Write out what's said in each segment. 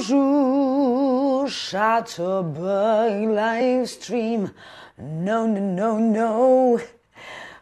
Bonjour, Chatterbug Livestream. No, no, no, no.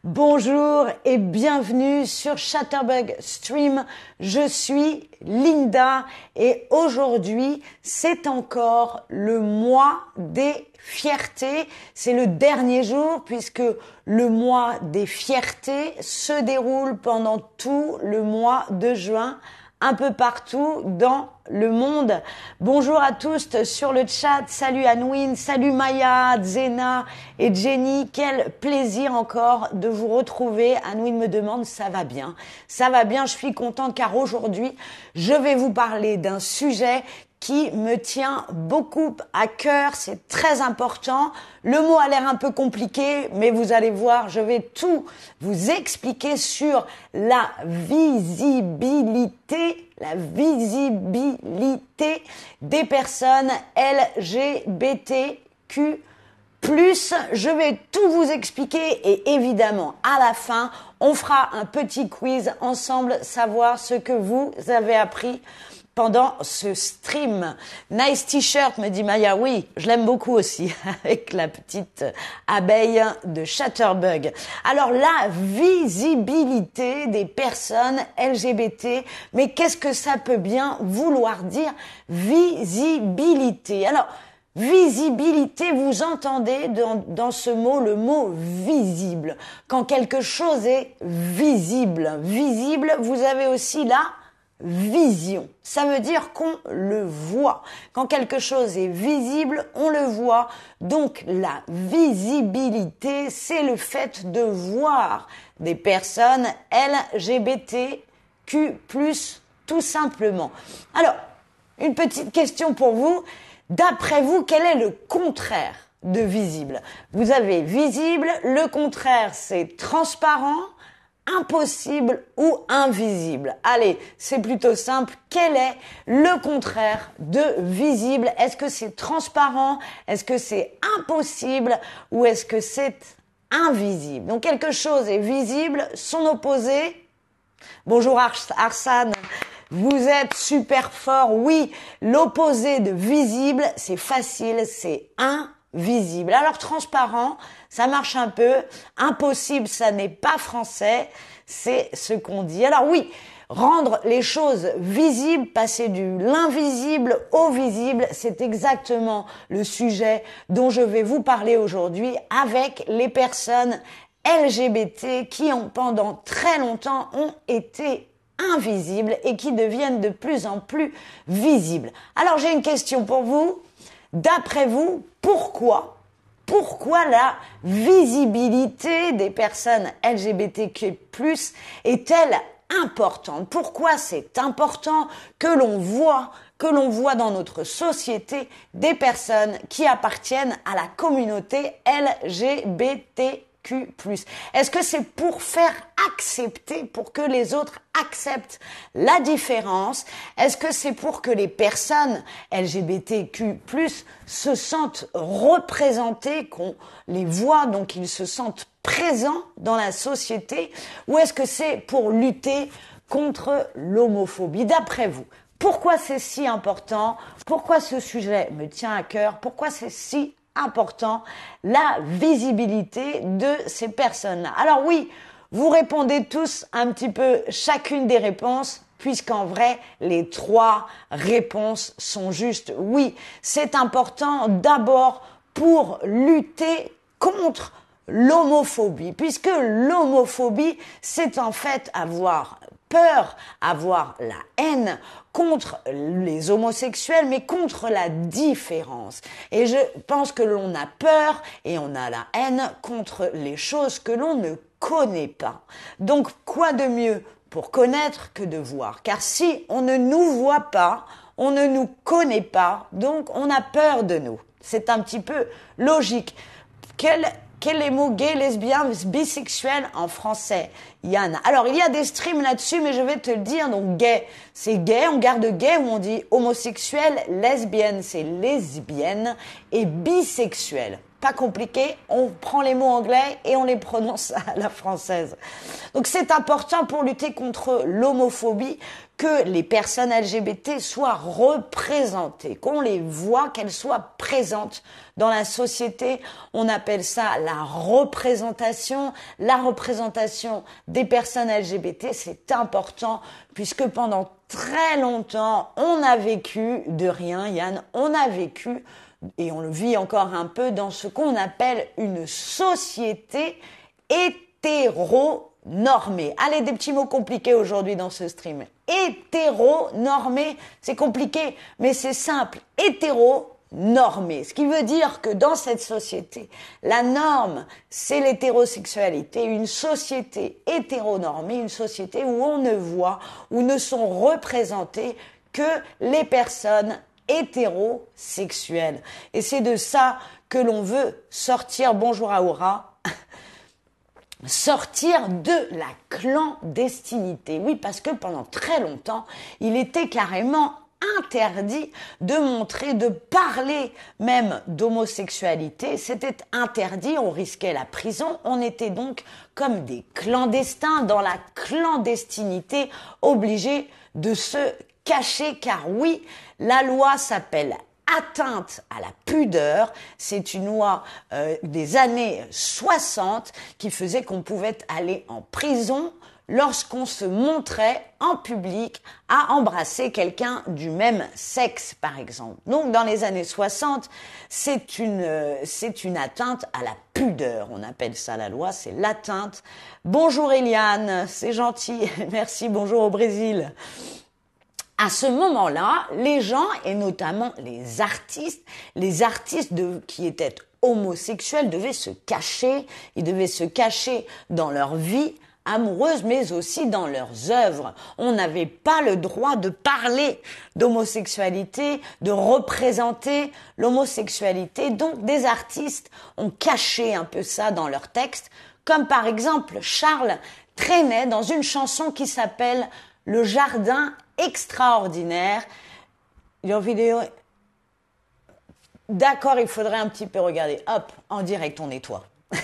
Bonjour et bienvenue sur Chatterbug Stream. Je suis Linda et aujourd'hui c'est encore le mois des fiertés. C'est le dernier jour puisque le mois des fiertés se déroule pendant tout le mois de juin un peu partout dans le monde. Bonjour à tous sur le chat. Salut Anouine, salut Maya, Zena et Jenny. Quel plaisir encore de vous retrouver. Anouine me demande, ça va bien? Ça va bien, je suis contente car aujourd'hui, je vais vous parler d'un sujet qui me tient beaucoup à cœur, c'est très important. Le mot a l'air un peu compliqué, mais vous allez voir, je vais tout vous expliquer sur la visibilité, la visibilité des personnes LGBTQ+. Je vais tout vous expliquer et évidemment, à la fin, on fera un petit quiz ensemble, savoir ce que vous avez appris pendant ce stream. Nice t-shirt, me dit Maya. Oui, je l'aime beaucoup aussi, avec la petite abeille de Chatterbug. Alors, la visibilité des personnes LGBT, mais qu'est-ce que ça peut bien vouloir dire visibilité? Alors, Visibilité, vous entendez dans, dans, ce mot le mot visible. Quand quelque chose est visible, visible, vous avez aussi là vision. Ça veut dire qu'on le voit. Quand quelque chose est visible, on le voit. Donc la visibilité, c'est le fait de voir des personnes LGBTQ+, tout simplement. Alors, une petite question pour vous. D'après vous, quel est le contraire de visible? Vous avez visible, le contraire c'est transparent, impossible ou invisible. Allez, c'est plutôt simple. Quel est le contraire de visible? Est-ce que c'est transparent? Est-ce que c'est impossible? Ou est-ce que c'est invisible? Donc quelque chose est visible, son opposé. Bonjour Arsane. Vous êtes super fort. Oui, l'opposé de visible, c'est facile, c'est invisible. Alors transparent, ça marche un peu. Impossible, ça n'est pas français. C'est ce qu'on dit. Alors oui, rendre les choses visibles, passer du l'invisible au visible, c'est exactement le sujet dont je vais vous parler aujourd'hui avec les personnes LGBT qui ont pendant très longtemps ont été invisibles et qui deviennent de plus en plus visibles. Alors j'ai une question pour vous. D'après vous, pourquoi pourquoi la visibilité des personnes LGBTQ+ est-elle importante? Pourquoi c'est important que l'on voit que l'on voit dans notre société des personnes qui appartiennent à la communauté LGBT est-ce que c'est pour faire accepter, pour que les autres acceptent la différence? Est-ce que c'est pour que les personnes LGBTQ+, se sentent représentées, qu'on les voit, donc ils se sentent présents dans la société? Ou est-ce que c'est pour lutter contre l'homophobie? D'après vous, pourquoi c'est si important? Pourquoi ce sujet me tient à cœur? Pourquoi c'est si important, la visibilité de ces personnes-là. Alors oui, vous répondez tous un petit peu chacune des réponses, puisqu'en vrai, les trois réponses sont justes. Oui, c'est important d'abord pour lutter contre l'homophobie, puisque l'homophobie, c'est en fait avoir peur, avoir la haine contre les homosexuels, mais contre la différence. Et je pense que l'on a peur et on a la haine contre les choses que l'on ne connaît pas. Donc, quoi de mieux pour connaître que de voir? Car si on ne nous voit pas, on ne nous connaît pas, donc on a peur de nous. C'est un petit peu logique. Quel quel est mot gay, lesbien, bisexuel en français? Yann. Alors, il y a des streams là-dessus, mais je vais te le dire. Donc, gay, c'est gay, on garde gay, ou on dit homosexuel, lesbienne, c'est lesbienne, et bisexuel. pas compliqué, on prend les mots anglais et on les prononce à la française. Donc c'est important pour lutter contre l'homophobie que les personnes LGBT soient représentées, qu'on les voit, qu'elles soient présentes dans la société. On appelle ça la représentation. La représentation des personnes LGBT, c'est important puisque pendant très longtemps, on a vécu de rien, Yann, on a vécu et on le vit encore un peu dans ce qu'on appelle une société hétéronormée. Allez, des petits mots compliqués aujourd'hui dans ce stream. Hétéronormé, c'est compliqué, mais c'est simple. Hétéro, normé. Ce qui veut dire que dans cette société, la norme, c'est l'hétérosexualité. Une société hétéronormée, une société où on ne voit, où ne sont représentées que les personnes hétérosexuel. Et c'est de ça que l'on veut sortir, bonjour Aura, sortir de la clandestinité. Oui, parce que pendant très longtemps, il était carrément interdit de montrer, de parler même d'homosexualité. C'était interdit, on risquait la prison. On était donc comme des clandestins dans la clandestinité, obligés de se caché car oui, la loi s'appelle atteinte à la pudeur. C'est une loi euh, des années 60 qui faisait qu'on pouvait aller en prison lorsqu'on se montrait en public à embrasser quelqu'un du même sexe, par exemple. Donc, dans les années 60, c'est une, euh, c'est une atteinte à la pudeur. On appelle ça la loi, c'est l'atteinte. Bonjour Eliane, c'est gentil. Merci, bonjour au Brésil à ce moment-là, les gens, et notamment les artistes, les artistes qui étaient homosexuels devaient se cacher, ils devaient se cacher dans leur vie amoureuse, mais aussi dans leurs œuvres. On n'avait pas le droit de parler d'homosexualité, de représenter l'homosexualité. Donc des artistes ont caché un peu ça dans leurs textes, comme par exemple Charles Trenet dans une chanson qui s'appelle Le jardin extraordinaire. En vidéo. D'accord, il faudrait un petit peu regarder. Hop, en direct, on nettoie.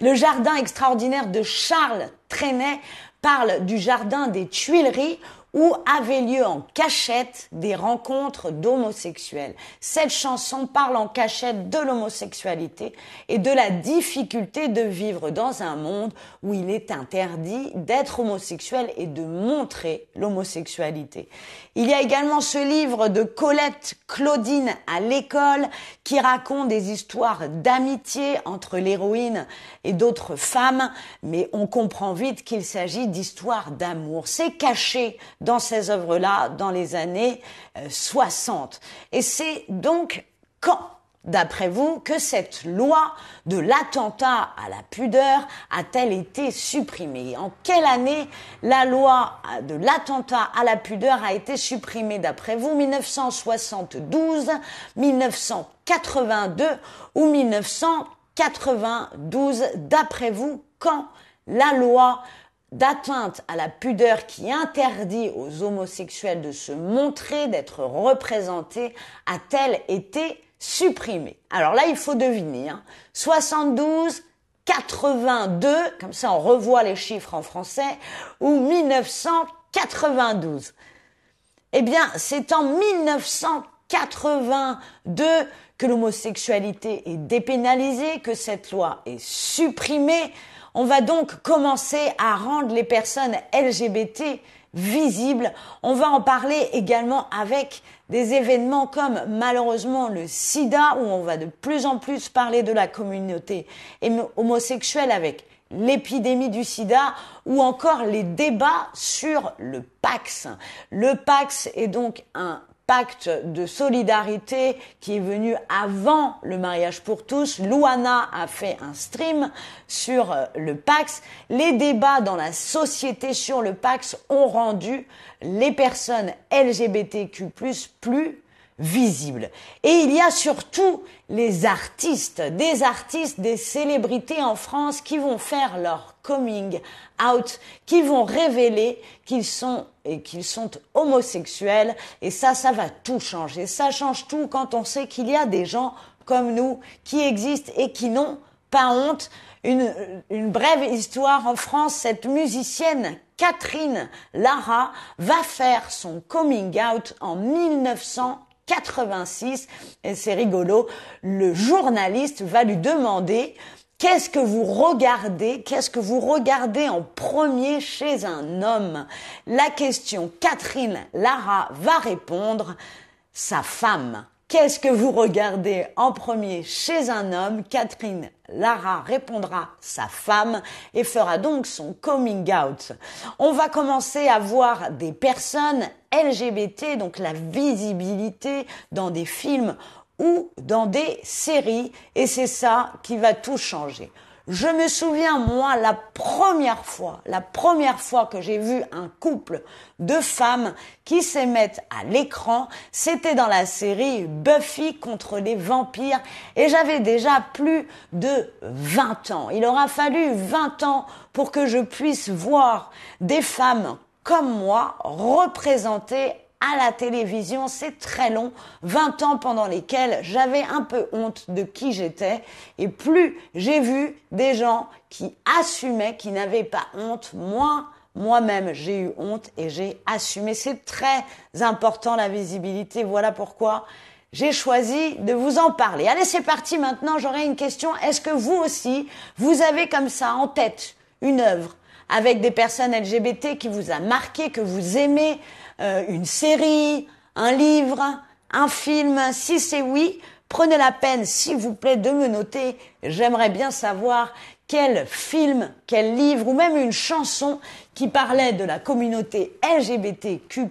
Le jardin extraordinaire de Charles Trenet parle du jardin des Tuileries où avaient lieu en cachette des rencontres d'homosexuels. Cette chanson parle en cachette de l'homosexualité et de la difficulté de vivre dans un monde où il est interdit d'être homosexuel et de montrer l'homosexualité. Il y a également ce livre de Colette Claudine à l'école qui raconte des histoires d'amitié entre l'héroïne et d'autres femmes, mais on comprend vite qu'il s'agit d'histoires d'amour. C'est caché dans ces œuvres-là dans les années 60. Euh, et c'est donc quand d'après vous, que cette loi de l'attentat à la pudeur a-t-elle été supprimée? En quelle année la loi de l'attentat à la pudeur a été supprimée d'après vous? 1972, 1982 ou 1992 D'après vous, quand la loi d'atteinte à la pudeur qui interdit aux homosexuels de se montrer, d'être représentés, a-t-elle été supprimé. Alors là, il faut deviner. 72, hein. 82, comme ça on revoit les chiffres en français, ou 1992. Eh bien, c'est en 1982 que l'homosexualité est dépénalisée, que cette loi est supprimée. On va donc commencer à rendre les personnes LGBT visibles. On va en parler également avec des événements comme malheureusement le sida, où on va de plus en plus parler de la communauté homosexuelle avec l'épidémie du sida ou encore les débats sur le Pax. Le Pax est donc un pacte de solidarité qui est venu avant le mariage pour tous. Louana a fait un stream sur euh, le Pax. Les débats dans la société sur le Pax ont rendu les personnes LGBTQ+, plus visibles. Et il y a surtout les artistes, des artistes, des célébrités en France qui vont faire leur coming out, qui vont révéler qu'ils sont et qu'ils sont homosexuels. Et ça, ça va tout changer. Ça change tout quand on sait qu'il y a des gens comme nous qui existent et qui n'ont pas honte. Une, une brève histoire en France, cette musicienne Catherine Lara va faire son coming out en 1986 et c'est rigolo. Le journaliste va lui demander Qu'est-ce que vous regardez? Qu'est-ce que vous regardez en premier chez un homme? La question, Catherine Lara va répondre sa femme. Qu'est-ce que vous regardez en premier chez un homme? Catherine Lara répondra sa femme et fera donc son coming out. On va commencer à voir des personnes LGBT, donc la visibilité dans des films ou dans des séries et c'est ça qui va tout changer. Je me souviens, moi, la première fois, la première fois que j'ai vu un couple de femmes qui s'émettent à l'écran, c'était dans la série Buffy contre les vampires et j'avais déjà plus de 20 ans. Il aura fallu 20 ans pour que je puisse voir des femmes comme moi représentées à la télévision. C'est très long, 20 ans pendant lesquels j'avais un peu honte de qui j'étais. Et plus j'ai vu des gens qui assumaient, qui n'avaient pas honte, moins moi-même j'ai eu honte et j'ai assumé. C'est très important la visibilité. Voilà pourquoi j'ai choisi de vous en parler. Allez, c'est parti maintenant. J'aurai une question. Est-ce que vous aussi, vous avez comme ça en tête une œuvre avec des personnes LGBT qui vous a marqué, que vous aimez, euh, une série, un livre, un film Si c'est oui, prenez la peine, s'il vous plaît, de me noter. J'aimerais bien savoir quel film, quel livre ou même une chanson qui parlait de la communauté LGBTQ+,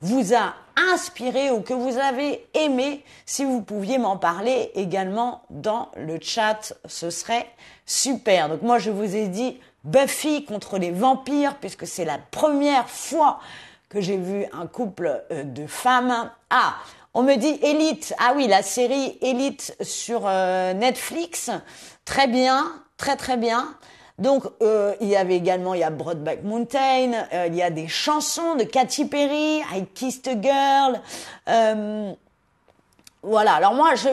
vous a inspiré ou que vous avez aimé. Si vous pouviez m'en parler également dans le chat, ce serait super. Donc moi, je vous ai dit Buffy contre les vampires, puisque c'est la première fois que j'ai vu un couple euh, de femmes. Ah, on me dit Elite. Ah oui, la série Elite sur euh, Netflix. Très bien, très très bien. Donc euh, il y avait également il y a Broadback Mountain, il y a des chansons de Katy Perry, I Kissed a Girl. voilà. Alors moi je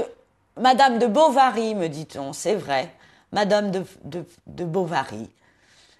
Madame de Bovary me dit-on, c'est vrai. Madame de, de, de Bovary.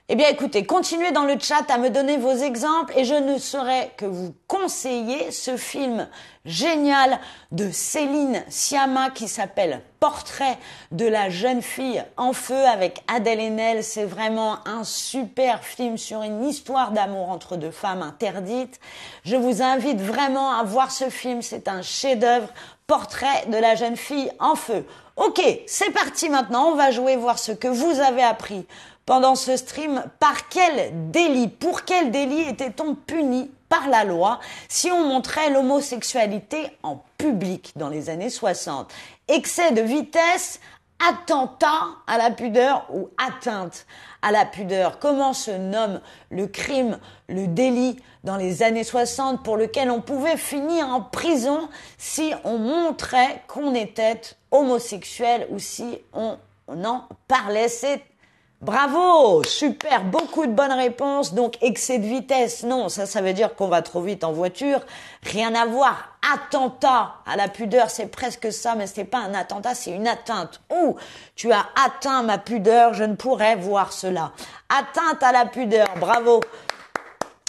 Eh bien écoutez, continuez dans le chat à me donner vos exemples et je ne saurais que vous conseiller ce film génial de Céline Sciamma qui s'appelle Portrait de la jeune fille en feu avec Adèle Haenel. C'est vraiment un super film sur une histoire d'amour entre deux femmes interdites. Je vous invite vraiment à voir ce film, c'est un chef-d'œuvre. Portrait de la jeune fille en feu. Ok, c'est parti maintenant, on va jouer voir ce que vous avez appris pendant ce stream, par quel délit, pour quel délit était-on puni par la loi si on montrait l'homosexualité en public dans les années 60 Excès de vitesse, attentat à la pudeur ou atteinte à la pudeur. Comment se nomme le crime, le délit dans les années 60 pour lequel on pouvait finir en prison si on montrait qu'on était homosexuel ou si on en parlait C'est Bravo, super, beaucoup de bonnes réponses. Donc excès de vitesse, non, ça ça veut dire qu'on va trop vite en voiture. Rien à voir. Attentat à la pudeur, c'est presque ça, mais ce n'est pas un attentat, c'est une atteinte. Ouh, tu as atteint ma pudeur, je ne pourrais voir cela. Atteinte à la pudeur, bravo.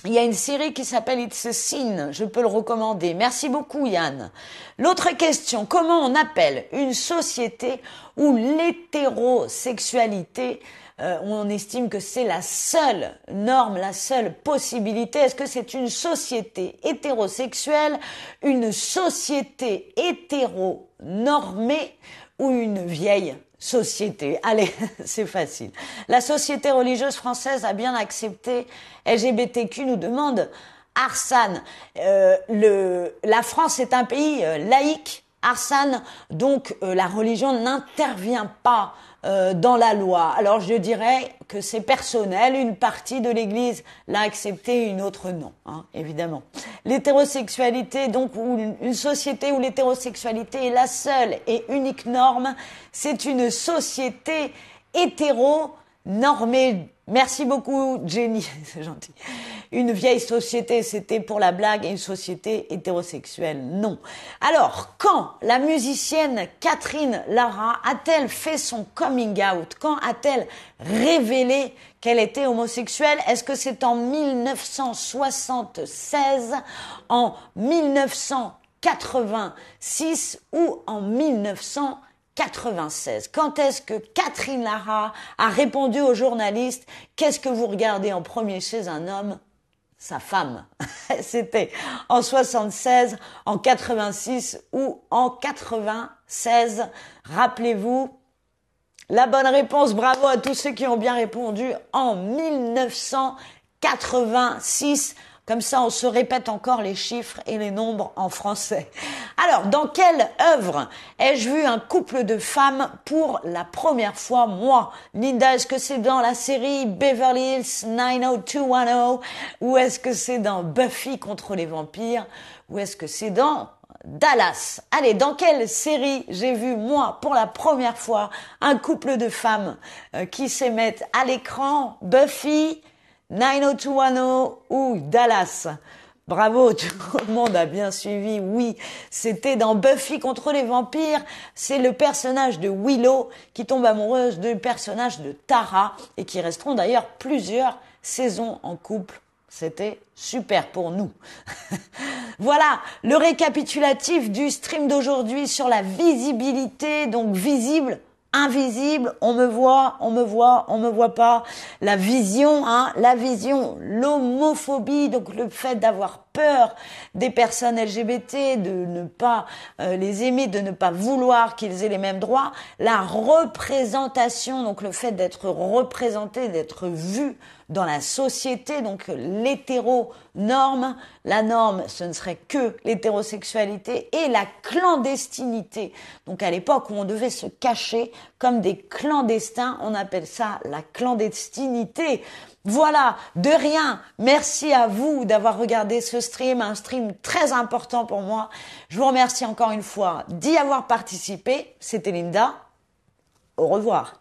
Il y a une série qui s'appelle It's a Sin, je peux le recommander. Merci beaucoup Yann. L'autre question, comment on appelle une société où l'hétérosexualité euh, on estime que c'est la seule norme, la seule possibilité? Est-ce que c'est une société hétérosexuelle, une société hétéronormée ou une vieille? Société. Allez, c'est facile. La société religieuse française a bien accepté LGBTQ, nous demande Arsane. Euh, le, la France est un pays euh, laïque, Arsane, donc la religion n'intervient pas euh, dans la loi. Alors je dirais que c'est personnel, une partie de l'Église l'a accepté, une autre non, hein, évidemment. L'hétérosexualité, donc une société où l'hétérosexualité est la seule et unique norme, c'est une société hétéro normée Merci beaucoup, Jenny, c'est gentil. Une vieille société, c'était pour la blague, une société hétérosexuelle, non. Alors, quand la musicienne Catherine Lara a-t-elle fait son coming out? Quand a-t-elle révélé qu'elle était homosexuelle? Est-ce que c'est en 1976, en 1986 ou en 1900 96. Quand est-ce que Catherine Lara a répondu aux journalistes Qu'est-ce que vous regardez en premier chez un homme? Sa femme. C'était en 76, en 86 ou en 96. Rappelez-vous. La bonne réponse, bravo à tous ceux qui ont bien répondu en 1986. Comme ça, on se répète encore les chiffres et les nombres en français. Alors, dans quelle œuvre ai-je vu un couple de femmes pour la première fois? Moi, Linda, est-ce que c'est dans la série Beverly Hills 90210 ou est-ce que c'est dans Buffy contre les vampires? Ou est-ce que c'est dans Dallas? Allez, dans quelle série j'ai vu, moi, pour la première fois, un couple de femmes euh, qui s'émettent à l'écran? Buffy, 90210 ou Dallas. Bravo, tout le monde a bien suivi. Oui, c'était dans Buffy contre les vampires. C'est le personnage de Willow qui tombe amoureuse du personnage de Tara et qui resteront d'ailleurs plusieurs saisons en couple. C'était super pour nous. voilà le récapitulatif du stream d'aujourd'hui sur la visibilité, donc visible invisible, on me voit, on me voit, on me voit pas. La vision, hein, la vision, l'homophobie, donc le fait d'avoir peur des personnes LGBT, de ne pas euh, les aimer, de ne pas vouloir qu'ils aient les mêmes droits. La représentation, donc le fait d'être représenté, d'être vu dans la société, donc l'hétéro-norme. La norme, ce ne serait que l'hétérosexualité et la clandestinité. Donc à l'époque où on devait se cacher comme des clandestins, on appelle ça la clandestinité. Voilà, de rien. Merci à vous d'avoir regardé ce stream, un stream très important pour moi. Je vous remercie encore une fois d'y avoir participé. C'était Linda. Au revoir.